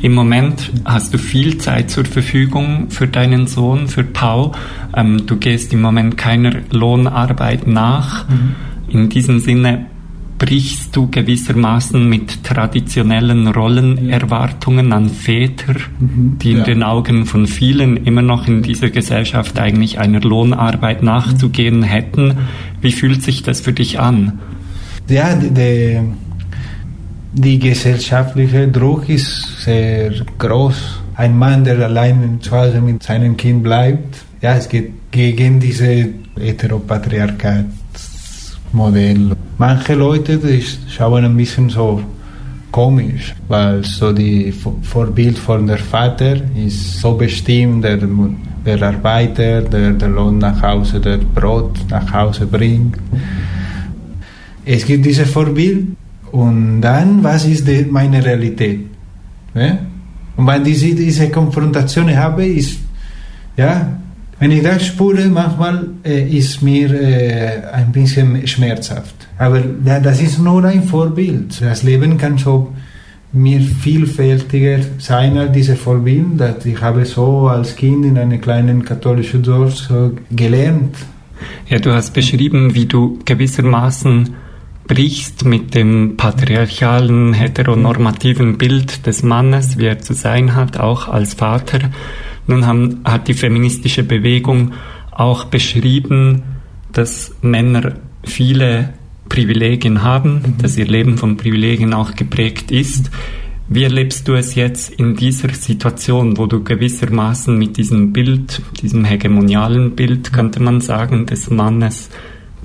Im Moment hast du viel Zeit zur Verfügung für deinen Sohn, für Paul. Ähm, du gehst im Moment keiner Lohnarbeit nach. Mhm. In diesem Sinne brichst du gewissermaßen mit traditionellen Rollenerwartungen an Väter, mhm, die in ja. den Augen von vielen immer noch in dieser Gesellschaft eigentlich einer Lohnarbeit nachzugehen hätten. Wie fühlt sich das für dich an?
Ja, die, die gesellschaftliche Druck ist sehr groß. Ein Mann, der allein zu Hause mit seinem Kind bleibt, ja, es geht gegen diese Heteropatriarchat Modell. Manche Leute die schauen ein bisschen so komisch, weil so die Vorbild von der Vater ist so bestimmt, der, der Arbeiter, der den Lohn nach Hause, der Brot nach Hause bringt. Es gibt dieses Vorbild und dann, was ist die, meine Realität? Ja? Und wenn ich diese Konfrontation habe, ist, ja, wenn ich das spüre, manchmal äh, ist mir äh, ein bisschen schmerzhaft. Aber ja, das ist nur ein Vorbild. Das Leben kann so mir vielfältiger sein als dieses Vorbild. Dass ich habe so als Kind in einem kleinen katholischen Dorf so gelernt,
Ja, du hast beschrieben, wie du gewissermaßen brichst mit dem patriarchalen, heteronormativen Bild des Mannes, wie er zu sein hat, auch als Vater. Nun haben, hat die feministische Bewegung auch beschrieben, dass Männer viele Privilegien haben, mhm. dass ihr Leben von Privilegien auch geprägt ist. Wie erlebst du es jetzt in dieser Situation, wo du gewissermaßen mit diesem Bild, diesem hegemonialen Bild, könnte man sagen, des Mannes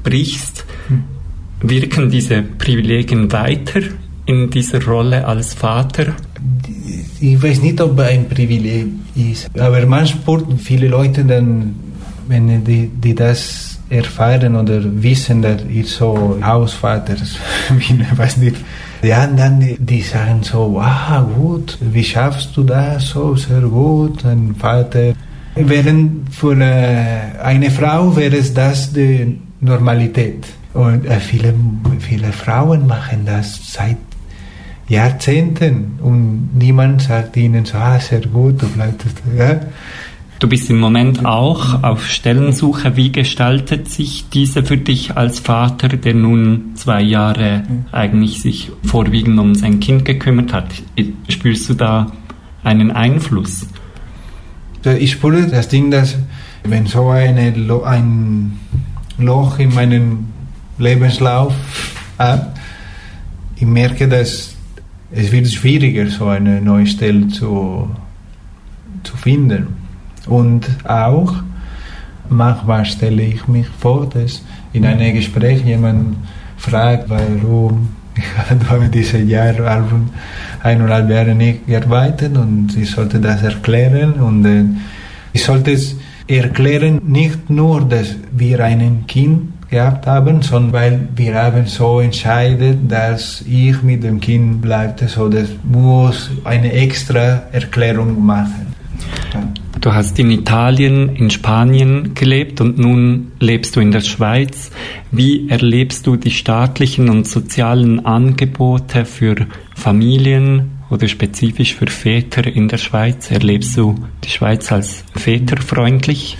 brichst? Mhm. Wirken diese Privilegien weiter in dieser Rolle als Vater?
Ich weiß nicht, ob ein Privileg ist, aber manchmal viele Leute dann, wenn die, die das erfahren oder wissen, dass ich so Hausvater (laughs) bin, weiß nicht. Ja, dann die, die sagen so, wow, gut, wie schaffst du das so sehr gut, ein Vater. Während für eine Frau wäre es das die Normalität. Und äh, viele, viele Frauen machen das seit Jahrzehnten und niemand sagt ihnen so, ah, sehr gut, du bleibst, ja.
Du bist im Moment auch auf Stellensuche. Wie gestaltet sich diese für dich als Vater, der nun zwei Jahre eigentlich sich vorwiegend um sein Kind gekümmert hat? Spürst du da einen Einfluss?
Ich spüre das Ding, dass wenn so eine, ein Loch in meinem Lebenslauf hat, ich merke, dass es wird schwieriger, so eine neue Stelle zu, zu finden. Und auch, manchmal stelle ich mich vor, dass in einem Gespräch jemand fragt, warum (laughs) ich habe dieses Jahr eineinhalb Jahre nicht gearbeitet und ich sollte das erklären und äh, ich sollte es erklären, nicht nur, dass wir ein Kind gehabt haben, sondern weil wir haben so entschieden, dass ich mit dem Kind bleibe, so das muss eine extra Erklärung machen.
Du hast in Italien, in Spanien gelebt und nun lebst du in der Schweiz. Wie erlebst du die staatlichen und sozialen Angebote für Familien oder spezifisch für Väter in der Schweiz? Erlebst du die Schweiz als väterfreundlich?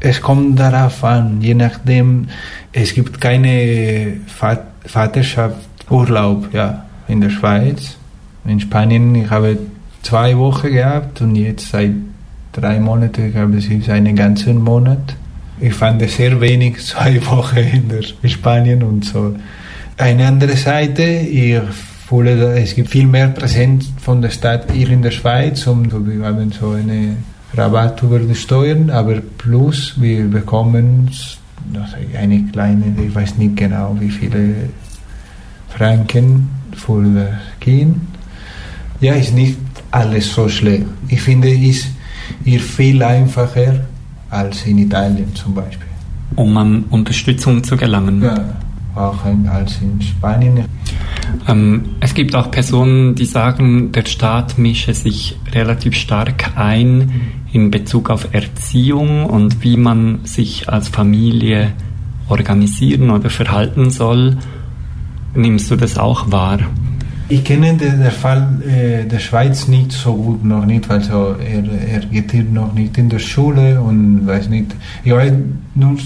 Es kommt darauf an, je nachdem, es gibt keine Vaterschaftsurlaub ja, in der Schweiz. In Spanien, ich habe zwei Wochen gehabt und jetzt seit drei Monate, ich glaube, es einen ganzen Monat. Ich fand sehr wenig, (laughs) zwei Wochen in, der, in Spanien und so. Eine andere Seite, ich fühle, es gibt viel mehr Präsenz von der Stadt hier in der Schweiz und wir haben so eine Rabatt über die Steuern, aber plus wir bekommen eine kleine, ich weiß nicht genau wie viele Franken für das Kind. Ja, ist nicht alles so schlecht. Ich finde, es ist hier viel einfacher als in Italien zum Beispiel.
Um an Unterstützung zu gelangen?
Ja, auch als in Spanien.
Ähm, es gibt auch Personen, die sagen, der Staat mische sich relativ stark ein in Bezug auf Erziehung und wie man sich als Familie organisieren oder verhalten soll. Nimmst du das auch wahr?
Ich kenne den, den Fall äh, der Schweiz nicht so gut noch nicht, also er, er geht hier noch nicht in der Schule und weiß nicht. Ich habe nur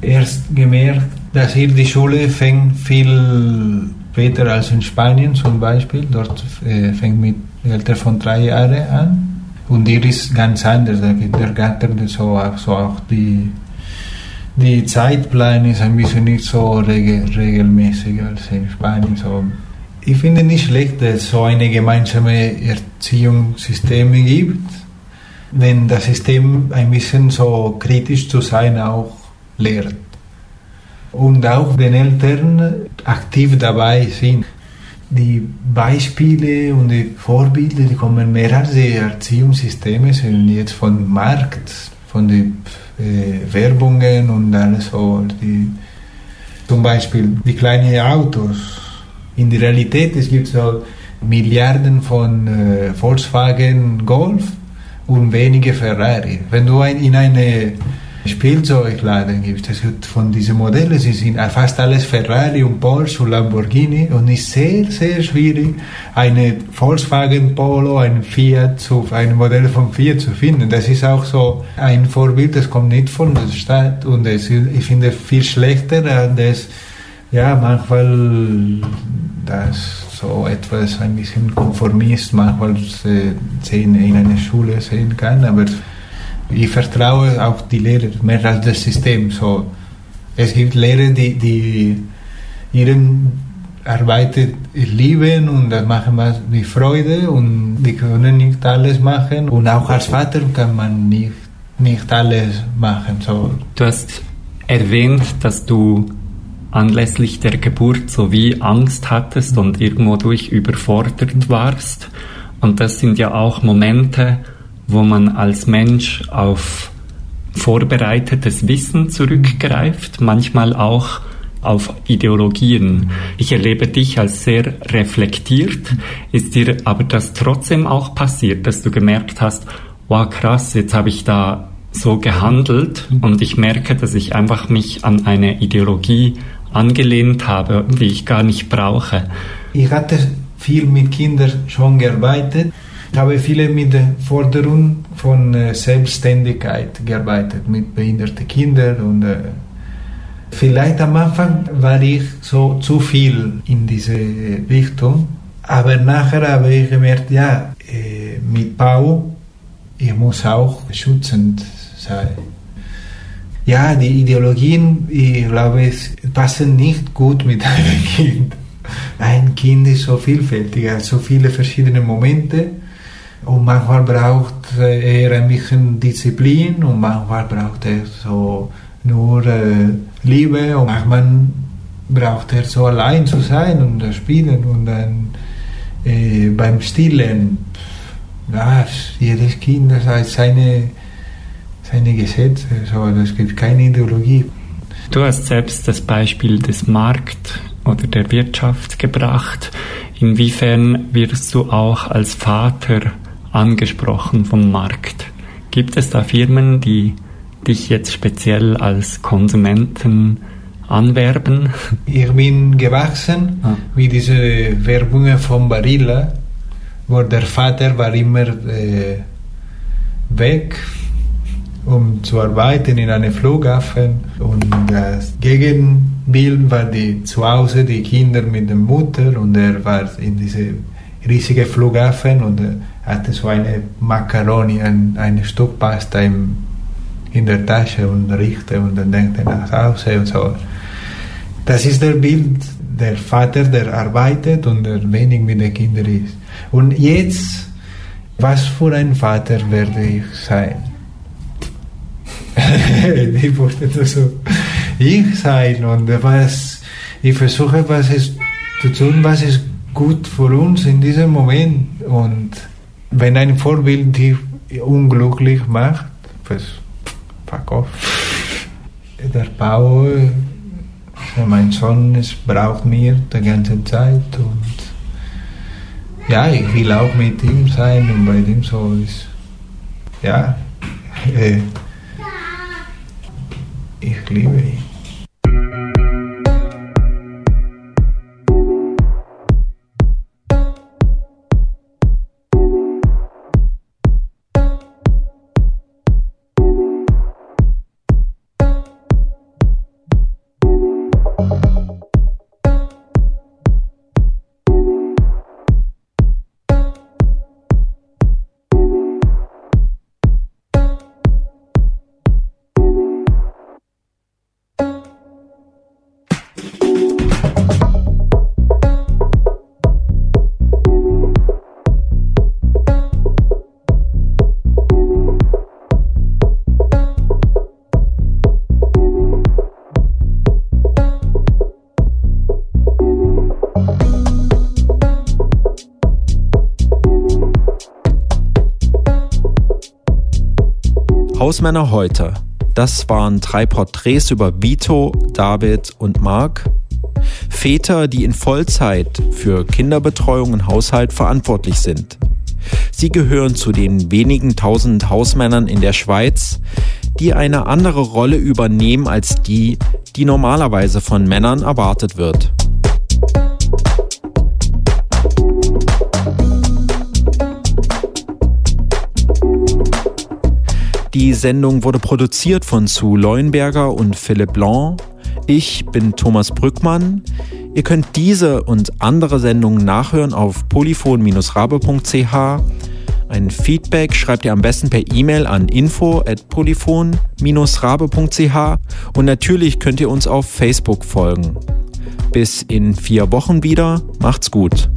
erst gemerkt, dass hier die Schule fängt viel später als in Spanien zum Beispiel. Dort äh, fängt mit Alter von drei Jahren an. Und hier ist ganz anders. Der Kindergarten, so so auch die, die Zeitplan ist ein bisschen nicht so regel, regelmäßig als in Spanien. So ich finde nicht schlecht, dass es so eine gemeinsame Erziehungssysteme gibt, wenn das System ein bisschen so kritisch zu sein auch lehrt. Und auch den Eltern aktiv dabei sind. Die Beispiele und die Vorbilder, die kommen die Erziehungssysteme, sind jetzt von Markt, von den äh, Werbungen und alles so. Die, zum Beispiel die kleinen Autos in der Realität es gibt so Milliarden von äh, Volkswagen Golf und wenige Ferrari. Wenn du ein, in eine Spielzeugladen gibt. Es gibt von diesen Modellen, sie sind fast alles Ferrari und Porsche und Lamborghini und es ist sehr, sehr schwierig, eine Volkswagen Polo, ein Fiat, zu, ein Modell von Fiat zu finden. Das ist auch so ein Vorbild, das kommt nicht von der Stadt und es, ich finde es viel schlechter, das ja, manchmal das so etwas ein bisschen Konformist manchmal in einer Schule sehen kann, aber ich vertraue auch die Lehrer mehr als das System. So, es gibt Lehrer, die, die ihren Arbeit lieben und das machen wir mit Freude und die können nicht alles machen und auch als Vater kann man nicht, nicht alles machen. So.
Du hast erwähnt, dass du anlässlich der Geburt sowie Angst hattest und irgendwo durch überfordert warst. Und das sind ja auch Momente, wo man als Mensch auf vorbereitetes Wissen zurückgreift, manchmal auch auf Ideologien. Ich erlebe dich als sehr reflektiert. Ist dir aber das trotzdem auch passiert, dass du gemerkt hast, wow krass, jetzt habe ich da so gehandelt und ich merke, dass ich einfach mich an eine Ideologie angelehnt habe, die ich gar nicht brauche.
Ich hatte viel mit Kindern schon gearbeitet. Ich habe viele mit der Forderung von äh, Selbstständigkeit gearbeitet, mit behinderten Kindern und äh, vielleicht am Anfang war ich so zu viel in diese Richtung, aber nachher habe ich gemerkt, ja, äh, mit Pau, ich muss auch schützend sein ja, die Ideologien, ich glaube, passen nicht gut mit einem (laughs) Kind. Ein Kind ist so vielfältig, hat so viele verschiedene Momente und manchmal braucht er ein bisschen Disziplin und manchmal braucht er so nur äh, Liebe und manchmal braucht er so allein zu sein und spielen und dann äh, beim Stillen, ja, jedes Kind hat seine keine Gesetze, so, es gibt keine Ideologie.
Du hast selbst das Beispiel des Markt oder der Wirtschaft gebracht. Inwiefern wirst du auch als Vater angesprochen vom Markt? Gibt es da Firmen, die dich jetzt speziell als Konsumenten anwerben?
Ich bin gewachsen ah. wie diese Werbungen von Barilla, wo der Vater war immer äh, weg um zu arbeiten in einem Flughafen. Und das Gegenbild war die zu Hause die Kinder mit der Mutter und er war in diesem riesigen Flughafen und hatte so eine Macaroni, ein, ein Stück Pasta im, in der Tasche und riechte und dann denkt er nach Hause und so. Das ist der Bild der Vater, der arbeitet und der wenig mit den Kindern ist. Und jetzt, was für ein Vater werde ich sein? (laughs) ich wollte das so ich sein und was, ich versuche, was ist, zu tun, was ist gut für uns in diesem Moment. Und wenn ein Vorbild dich unglücklich macht, was, fuck off. Der Bau, mein Sohn, es braucht mir die ganze Zeit und ja, ich will auch mit ihm sein und bei ihm so ist, ja, äh, ich liebe ihn.
Hausmänner heute. Das waren drei Porträts über Vito, David und Mark. Väter, die in Vollzeit für Kinderbetreuung und Haushalt verantwortlich sind. Sie gehören zu den wenigen tausend Hausmännern in der Schweiz, die eine andere Rolle übernehmen als die, die normalerweise von Männern erwartet wird. Die Sendung wurde produziert von Sue Leuenberger und Philipp Blanc. Ich bin Thomas Brückmann. Ihr könnt diese und andere Sendungen nachhören auf polyphon-rabe.ch. Ein Feedback schreibt ihr am besten per E-Mail an info at polyphon-rabe.ch und natürlich könnt ihr uns auf Facebook folgen. Bis in vier Wochen wieder. Macht's gut.